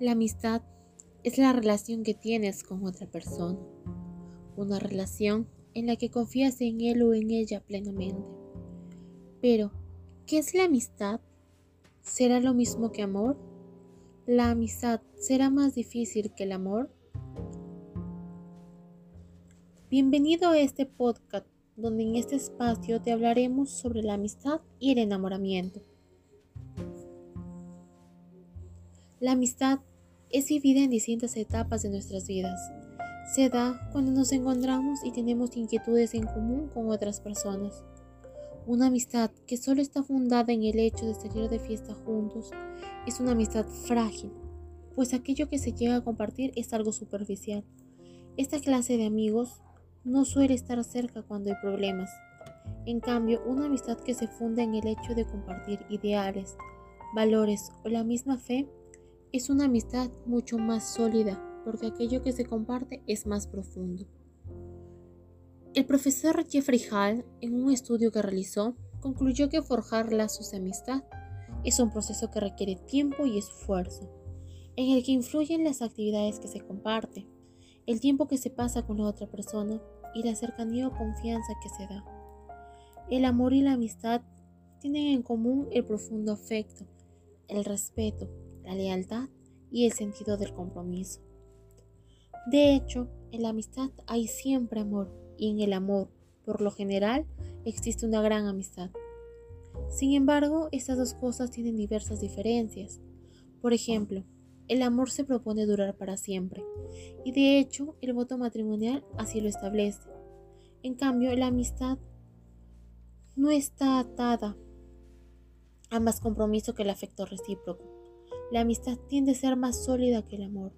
La amistad es la relación que tienes con otra persona, una relación en la que confías en él o en ella plenamente. Pero, ¿qué es la amistad? ¿Será lo mismo que amor? ¿La amistad será más difícil que el amor? Bienvenido a este podcast donde en este espacio te hablaremos sobre la amistad y el enamoramiento. La amistad es vivida en distintas etapas de nuestras vidas. Se da cuando nos encontramos y tenemos inquietudes en común con otras personas. Una amistad que solo está fundada en el hecho de salir de fiesta juntos es una amistad frágil, pues aquello que se llega a compartir es algo superficial. Esta clase de amigos no suele estar cerca cuando hay problemas. En cambio, una amistad que se funda en el hecho de compartir ideales, valores o la misma fe es una amistad mucho más sólida porque aquello que se comparte es más profundo. El profesor Jeffrey Hall, en un estudio que realizó, concluyó que forjar lazos de amistad es un proceso que requiere tiempo y esfuerzo, en el que influyen las actividades que se comparte, el tiempo que se pasa con la otra persona y la cercanía o confianza que se da. El amor y la amistad tienen en común el profundo afecto, el respeto, la lealtad y el sentido del compromiso. De hecho, en la amistad hay siempre amor y en el amor, por lo general, existe una gran amistad. Sin embargo, estas dos cosas tienen diversas diferencias. Por ejemplo, el amor se propone durar para siempre, y de hecho el voto matrimonial así lo establece. En cambio, la amistad no está atada a más compromiso que el afecto recíproco. La amistad tiende a ser más sólida que el amor.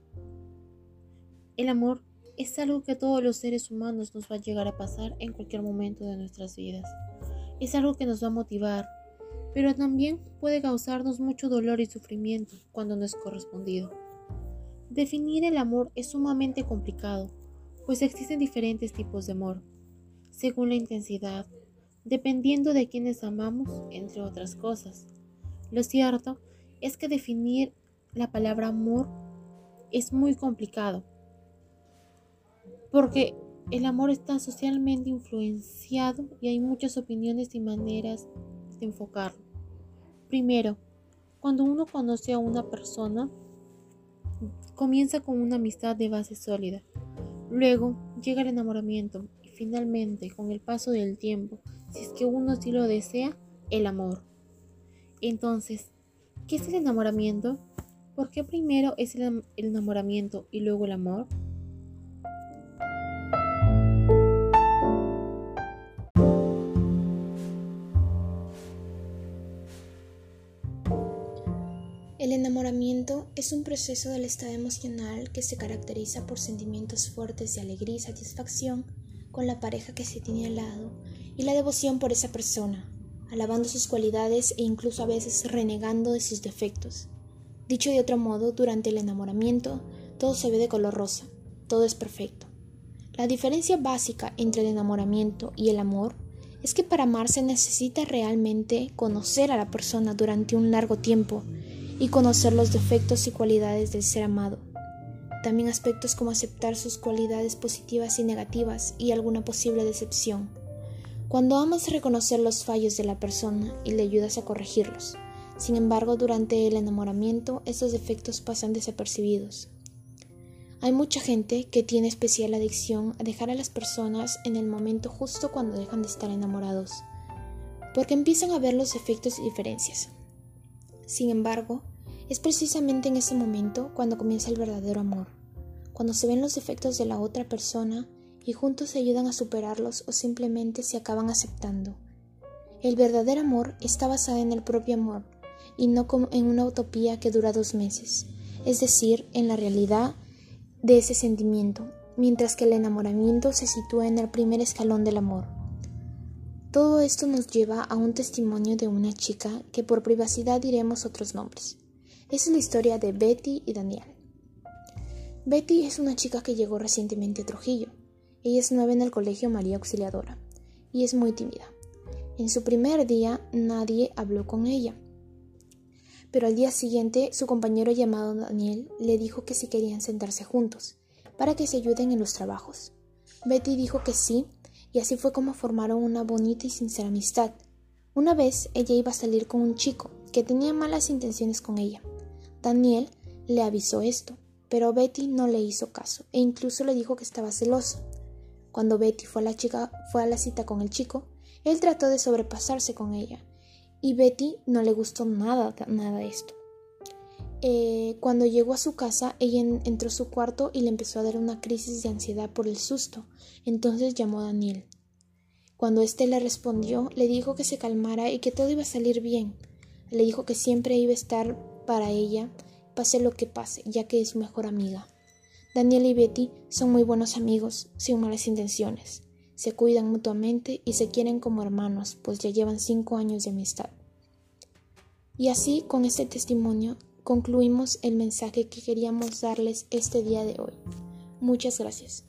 El amor es algo que todos los seres humanos nos va a llegar a pasar en cualquier momento de nuestras vidas. Es algo que nos va a motivar, pero también puede causarnos mucho dolor y sufrimiento cuando no es correspondido. Definir el amor es sumamente complicado, pues existen diferentes tipos de amor, según la intensidad, dependiendo de quienes amamos, entre otras cosas. Lo cierto es que definir la palabra amor es muy complicado, porque el amor está socialmente influenciado y hay muchas opiniones y maneras de enfocarlo. Primero, cuando uno conoce a una persona, comienza con una amistad de base sólida. Luego llega el enamoramiento y finalmente, con el paso del tiempo, si es que uno sí lo desea, el amor. Entonces, ¿Qué es el enamoramiento? ¿Por qué primero es el, enamoramiento y luego el amor? El enamoramiento es un proceso del estado emocional que se caracteriza por sentimientos fuertes de alegría y satisfacción con la pareja que se tiene al lado y la devoción por esa persona, alabando sus cualidades e incluso a veces renegando de sus defectos. Dicho de otro modo, durante el enamoramiento, todo se ve de color rosa, todo es perfecto. La diferencia básica entre el enamoramiento y el amor es que para amar se necesita realmente conocer a la persona durante un largo tiempo y conocer los defectos y cualidades del ser amado. También aspectos como aceptar sus cualidades positivas y negativas y alguna posible decepción cuando amas reconocer los fallos de la persona y le ayudas a corregirlos. Sin embargo, durante el enamoramiento, esos defectos pasan desapercibidos. Hay mucha gente que tiene especial adicción a dejar a las personas en el momento justo cuando dejan de estar enamorados, porque empiezan a ver los efectos y diferencias. Sin embargo, es precisamente en ese momento cuando comienza el verdadero amor, cuando se ven los defectos de la otra persona y juntos se ayudan a superarlos o simplemente se acaban aceptando. El verdadero amor está basado en el propio amor y no como en una utopía que dura dos meses, es decir, en la realidad de ese sentimiento, mientras que el enamoramiento se sitúa en el primer escalón del amor. Todo esto nos lleva a un testimonio de una chica que por privacidad diremos otros nombres. Es la historia de Betty y Daniel. Betty es una chica que llegó recientemente a Trujillo. Ella es nueva en el colegio María Auxiliadora y es muy tímida. En su primer día nadie habló con ella. pero al día siguiente su compañero llamado Daniel le dijo que si querían sentarse juntos, para que se ayuden en los trabajos. Betty dijo que sí, y así fue como formaron una bonita y sincera amistad. Una vez ella iba a salir con un chico que tenía malas intenciones con ella. Daniel le avisó esto, pero Betty no le hizo caso e incluso le dijo que estaba celosa. Cuando Betty fue a la, cita con el chico, él trató de sobrepasarse con ella y Betty no le gustó nada, nada esto. Eh, cuando llegó a su casa, ella entró a su cuarto y le empezó a dar una crisis de ansiedad por el susto. Entonces llamó a Daniel. Cuando éste le respondió, le dijo que se calmara y que todo iba a salir bien. Le dijo que siempre iba a estar para ella, pase lo que pase, ya que es su mejor amiga. Daniel y Betty son muy buenos amigos, sin malas intenciones. Se cuidan mutuamente y se quieren como hermanos, pues ya llevan cinco años de amistad. Y así, con este testimonio, concluimos el mensaje que queríamos darles este día de hoy. Muchas gracias.